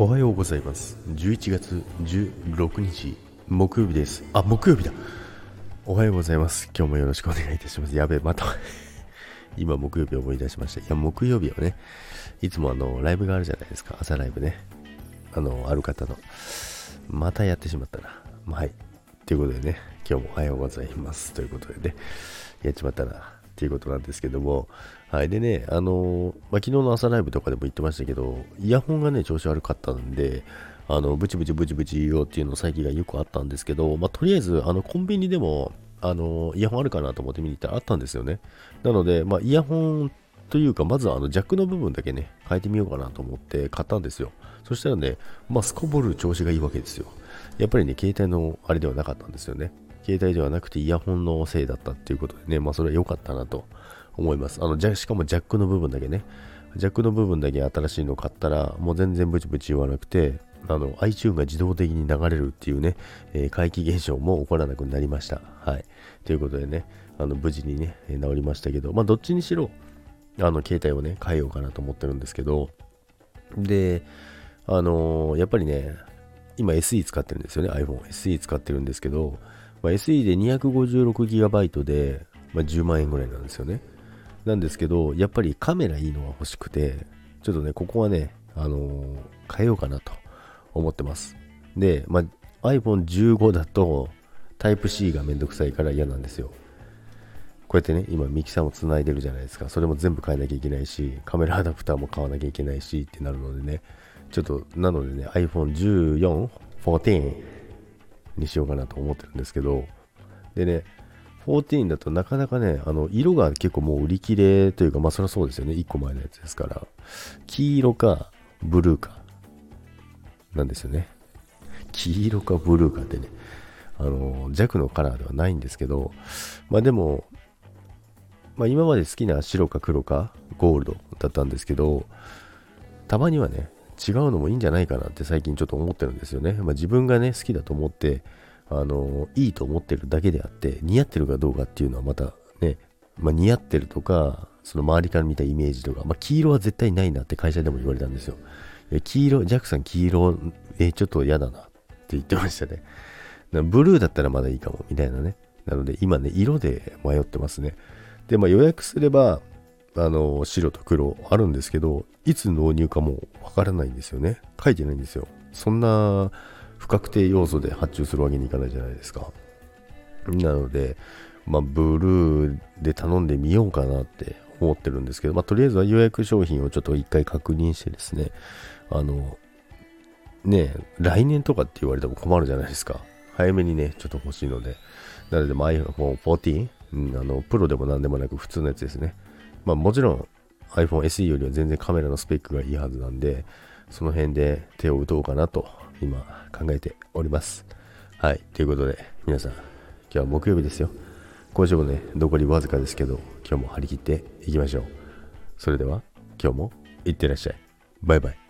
おはようございます。11月16日、木曜日です。あ、木曜日だ。おはようございます。今日もよろしくお願いいたします。やべえ、また、今木曜日思い出しました。いや、木曜日はね、いつもあの、ライブがあるじゃないですか。朝ライブね。あの、ある方の。またやってしまったな。はい。ということでね、今日もおはようございます。ということでね、やっちまったな。っていうことなんですけども、はい。でね、あのーまあ、昨日の朝ライブとかでも言ってましたけど、イヤホンがね、調子悪かったんで、あの、ブチブチブチブチ言おうっていうの最近がよくあったんですけど、まあ、とりあえず、あの、コンビニでも、あの、イヤホンあるかなと思って見に行ったらあったんですよね。なので、まあ、イヤホンというか、まずはあの、ジャックの部分だけね、変えてみようかなと思って買ったんですよ。そしたらね、まあ、すこぶる調子がいいわけですよ。やっぱりね、携帯のあれではなかったんですよね。携帯ではなくてイヤホンのせいだったっていうことでね、まあ、それは良かったなと思います。あの、じゃしかもジャックの部分だけね、ジャックの部分だけ新しいの買ったら、もう全然ブチブチ言わなくて、あの、iTune が自動的に流れるっていうね、えー怪奇現象も起こらなくなりました。はい。ということでね、あの、無事にね、えー治りましたけど、まあ、どっちにしろ、あの、携帯をね、変えようかなと思ってるんですけど、で、あのーやっぱりね、今 SE 使ってるんですよね、iPhone。SE 使ってるんですけど、まあ、SE で 256GB で、まあ、10万円ぐらいなんですよね。なんですけど、やっぱりカメラいいのが欲しくて、ちょっとね、ここはね、あのー変えようかなと思ってます。で、まあ、iPhone15 だと Type-C がめんどくさいから嫌なんですよ。こうやってね、今ミキサーもつないでるじゃないですか。それも全部変えなきゃいけないし、カメラアダプターも買わなきゃいけないしってなるのでね、ちょっと、なのでね、iPhone14、14にしようかなと思ってるんですけど、でね、14だとなかなかね、あの、色が結構もう売り切れというか、まあそりゃそうですよね。1個前のやつですから。黄色か、ブルーか、なんですよね。黄色かブルーかってね、あの、弱のカラーではないんですけど、まあでも、まあ今まで好きな白か黒かゴールドだったんですけど、たまにはね、違うのもいいんじゃないかなって最近ちょっと思ってるんですよね。まあ自分がね、好きだと思って、あの、いいと思ってるだけであって、似合ってるかどうかっていうのはまたね、まあ似合ってるとか、その周りから見たイメージとか、まあ黄色は絶対ないなって会社でも言われたんですよ。黄色、ジャックさん黄色、えちょっと嫌だなって言ってましたね。ブルーだったらまだいいかも、みたいなね。なので今ね、色で迷ってますね。で、まあ予約すれば、あの、白と黒あるんですけど、いつ納入かもわからないんですよね。書いてないんですよ。そんな不確定要素で発注するわけにいかないじゃないですか。なので、まあ、ブルーで頼んでみようかなって思ってるんですけど、まあ、とりあえずは予約商品をちょっと一回確認してですね、あの、ね来年とかって言われても困るじゃないですか。早めにね、ちょっと欲しいので。なので、iPhone 14、うん、あの、プロでも何でもなく普通のやつですね。まあ、もちろん iPhone SE よりは全然カメラのスペックがいいはずなんで、その辺で手を打とうかなと今考えております。はい。ということで、皆さん、今日は木曜日ですよ。今週もね、残りわずかですけど、今日も張り切っていきましょう。それでは、今日もいってらっしゃい。バイバイ。